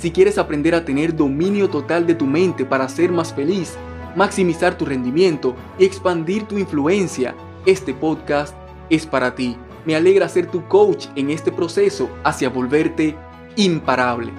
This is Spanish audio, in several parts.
Si quieres aprender a tener dominio total de tu mente para ser más feliz, maximizar tu rendimiento y expandir tu influencia, este podcast es para ti. Me alegra ser tu coach en este proceso hacia volverte imparable.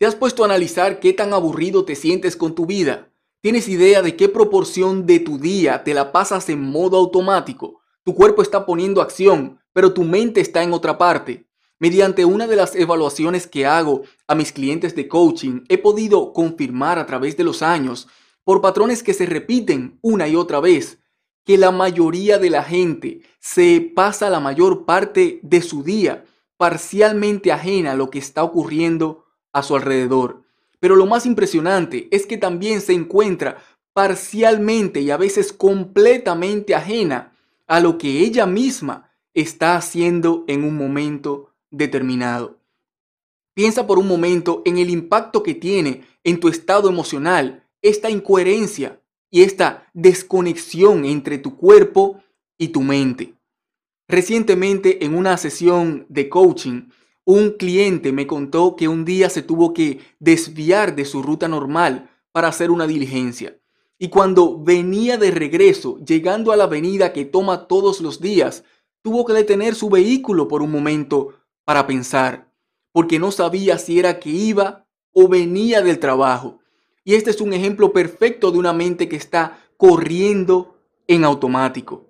¿Te has puesto a analizar qué tan aburrido te sientes con tu vida? ¿Tienes idea de qué proporción de tu día te la pasas en modo automático? Tu cuerpo está poniendo acción, pero tu mente está en otra parte. Mediante una de las evaluaciones que hago a mis clientes de coaching, he podido confirmar a través de los años, por patrones que se repiten una y otra vez, que la mayoría de la gente se pasa la mayor parte de su día parcialmente ajena a lo que está ocurriendo a su alrededor. Pero lo más impresionante es que también se encuentra parcialmente y a veces completamente ajena a lo que ella misma está haciendo en un momento determinado. Piensa por un momento en el impacto que tiene en tu estado emocional esta incoherencia y esta desconexión entre tu cuerpo y tu mente. Recientemente en una sesión de coaching, un cliente me contó que un día se tuvo que desviar de su ruta normal para hacer una diligencia. Y cuando venía de regreso, llegando a la avenida que toma todos los días, tuvo que detener su vehículo por un momento para pensar, porque no sabía si era que iba o venía del trabajo. Y este es un ejemplo perfecto de una mente que está corriendo en automático.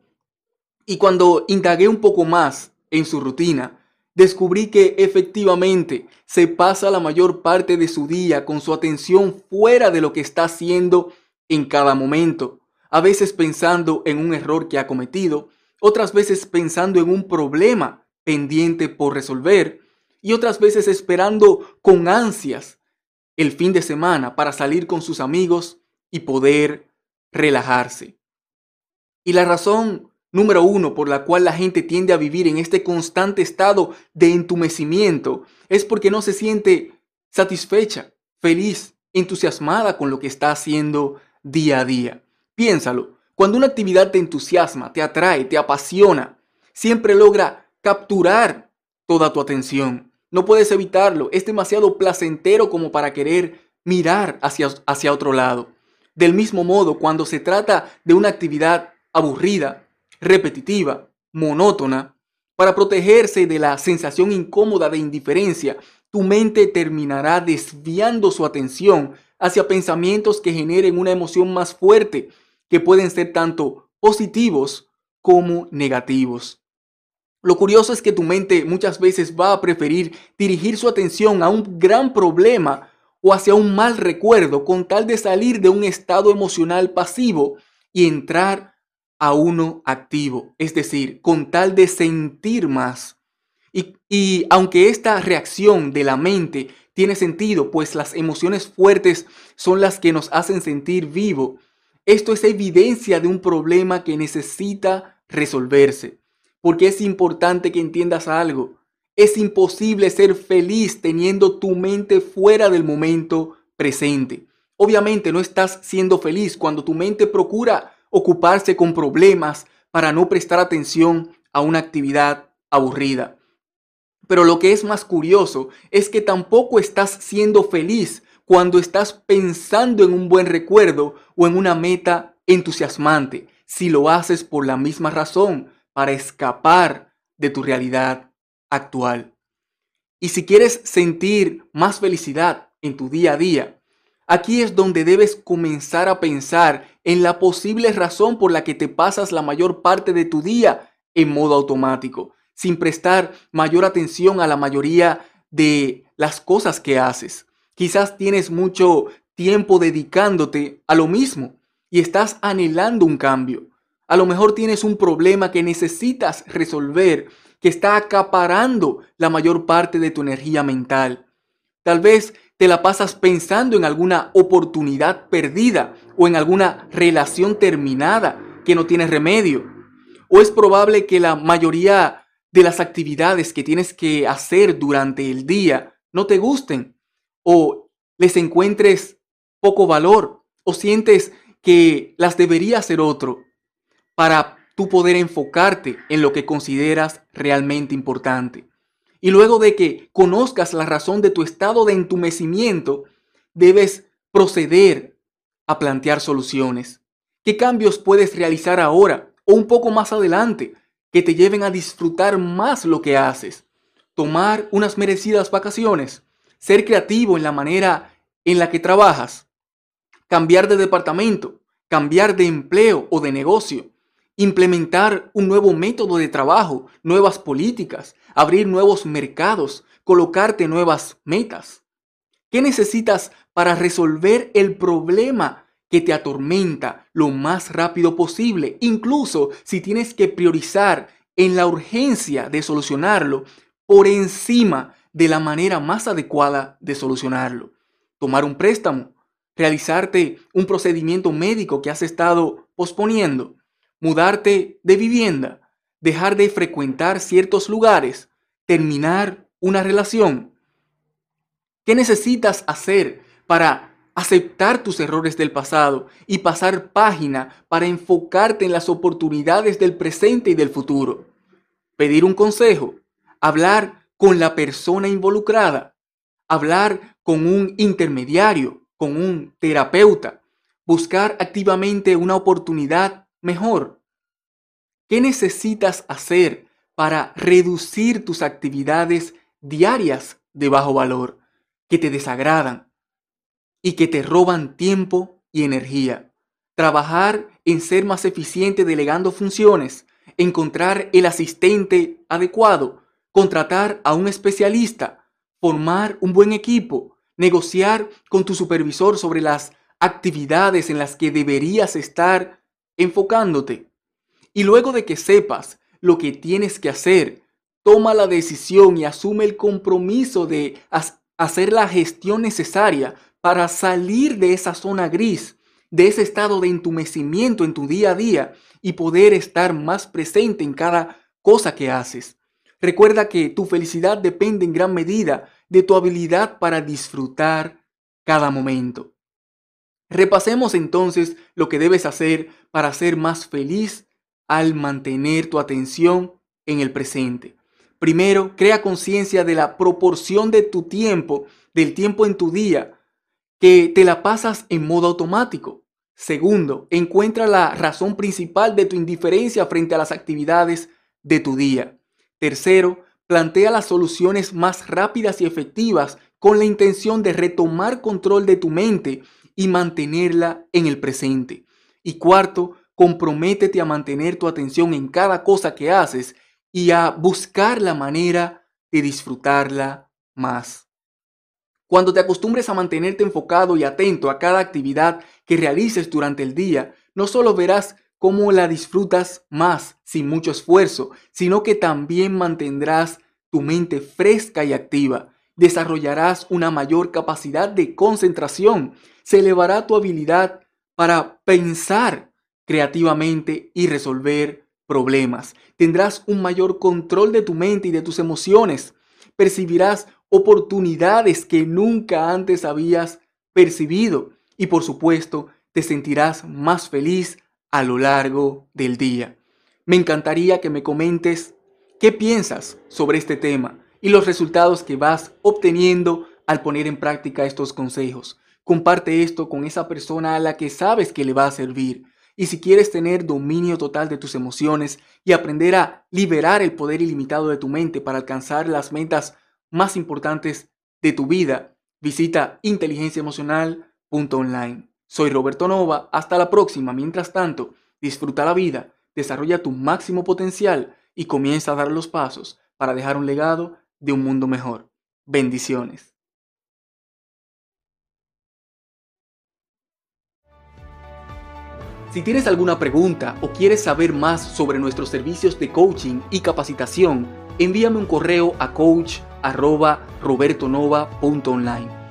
Y cuando indagué un poco más en su rutina, descubrí que efectivamente se pasa la mayor parte de su día con su atención fuera de lo que está haciendo en cada momento, a veces pensando en un error que ha cometido, otras veces pensando en un problema pendiente por resolver y otras veces esperando con ansias el fin de semana para salir con sus amigos y poder relajarse. Y la razón número uno por la cual la gente tiende a vivir en este constante estado de entumecimiento es porque no se siente satisfecha, feliz, entusiasmada con lo que está haciendo día a día. Piénsalo, cuando una actividad te entusiasma, te atrae, te apasiona, siempre logra capturar toda tu atención. No puedes evitarlo, es demasiado placentero como para querer mirar hacia, hacia otro lado. Del mismo modo, cuando se trata de una actividad aburrida, repetitiva, monótona, para protegerse de la sensación incómoda de indiferencia, tu mente terminará desviando su atención hacia pensamientos que generen una emoción más fuerte, que pueden ser tanto positivos como negativos. Lo curioso es que tu mente muchas veces va a preferir dirigir su atención a un gran problema o hacia un mal recuerdo con tal de salir de un estado emocional pasivo y entrar a uno activo, es decir, con tal de sentir más. Y, aunque esta reacción de la mente tiene sentido, pues las emociones fuertes son las que nos hacen sentir vivo. Esto es evidencia de un problema que necesita resolverse, porque es importante que entiendas algo. Es imposible ser feliz teniendo tu mente fuera del momento presente. Obviamente no estás siendo feliz cuando tu mente procura ocuparse con problemas para no prestar atención a una actividad aburrida. Pero lo que es más curioso es que tampoco estás siendo feliz cuando estás pensando en un buen recuerdo o en una meta entusiasmante, si lo haces por la misma razón, para escapar de tu realidad actual. Y si quieres sentir más felicidad en tu día a día, aquí es donde debes comenzar a pensar en la posible razón por la que te pasas la mayor parte de tu día en modo automático sin prestar mayor atención a la mayoría de las cosas que haces. Quizás tienes mucho tiempo dedicándote a lo mismo y estás anhelando un cambio. A lo mejor tienes un problema que necesitas resolver que está acaparando la mayor parte de tu energía mental. Tal vez te la pasas pensando en alguna oportunidad perdida o en alguna relación terminada que no tiene remedio. O es probable que la mayoría de las actividades que tienes que hacer durante el día no te gusten o les encuentres poco valor o sientes que las debería hacer otro para tú poder enfocarte en lo que consideras realmente importante. Y luego de que conozcas la razón de tu estado de entumecimiento, debes proceder a plantear soluciones. ¿Qué cambios puedes realizar ahora o un poco más adelante que te lleven a disfrutar más lo que haces? Tomar unas merecidas vacaciones, ser creativo en la manera en la que trabajas, cambiar de departamento, cambiar de empleo o de negocio, implementar un nuevo método de trabajo, nuevas políticas, abrir nuevos mercados, colocarte nuevas metas. ¿Qué necesitas para resolver el problema que te atormenta lo más rápido posible? Incluso si tienes que priorizar en la urgencia de solucionarlo por encima de la manera más adecuada de solucionarlo. Tomar un préstamo, realizarte un procedimiento médico que has estado posponiendo, mudarte de vivienda, dejar de frecuentar ciertos lugares, terminar una relación. ¿Qué necesitas hacer para aceptar tus errores del pasado y pasar página para enfocarte en las oportunidades del presente y del futuro? Pedir un consejo, hablar con la persona involucrada, hablar con un intermediario, con un terapeuta, buscar activamente una oportunidad mejor. ¿Qué necesitas hacer para reducir tus actividades diarias de bajo valor que te desagradan y que te roban tiempo y energía? Trabajar en ser más eficiente delegando funciones, encontrar el asistente adecuado, contratar a un especialista, formar un buen equipo, negociar con tu supervisor sobre las actividades en las que deberías estar enfocándote. Y luego de que sepas lo que tienes que hacer, toma la decisión y asume el compromiso de hacer la gestión necesaria para salir de esa zona gris, de ese estado de entumecimiento en tu día a día y poder estar más presente en cada cosa que haces. Recuerda que tu felicidad depende en gran medida de tu habilidad para disfrutar cada momento. Repasemos entonces lo que debes hacer para ser más feliz al mantener tu atención en el presente. Primero, crea conciencia de la proporción de tu tiempo, del tiempo en tu día, que te la pasas en modo automático. Segundo, encuentra la razón principal de tu indiferencia frente a las actividades de tu día. Tercero, plantea las soluciones más rápidas y efectivas con la intención de retomar control de tu mente y mantenerla en el presente. Y cuarto, comprométete a mantener tu atención en cada cosa que haces y a buscar la manera de disfrutarla más. Cuando te acostumbres a mantenerte enfocado y atento a cada actividad que realices durante el día, no solo verás cómo la disfrutas más sin mucho esfuerzo, sino que también mantendrás tu mente fresca y activa. Desarrollarás una mayor capacidad de concentración se elevará tu habilidad para pensar creativamente y resolver problemas. Tendrás un mayor control de tu mente y de tus emociones. Percibirás oportunidades que nunca antes habías percibido. Y por supuesto, te sentirás más feliz a lo largo del día. Me encantaría que me comentes qué piensas sobre este tema y los resultados que vas obteniendo al poner en práctica estos consejos. Comparte esto con esa persona a la que sabes que le va a servir. Y si quieres tener dominio total de tus emociones y aprender a liberar el poder ilimitado de tu mente para alcanzar las metas más importantes de tu vida, visita inteligenciaemocional.online. Soy Roberto Nova, hasta la próxima. Mientras tanto, disfruta la vida, desarrolla tu máximo potencial y comienza a dar los pasos para dejar un legado de un mundo mejor. Bendiciones. Si tienes alguna pregunta o quieres saber más sobre nuestros servicios de coaching y capacitación, envíame un correo a coach@robertonova.online.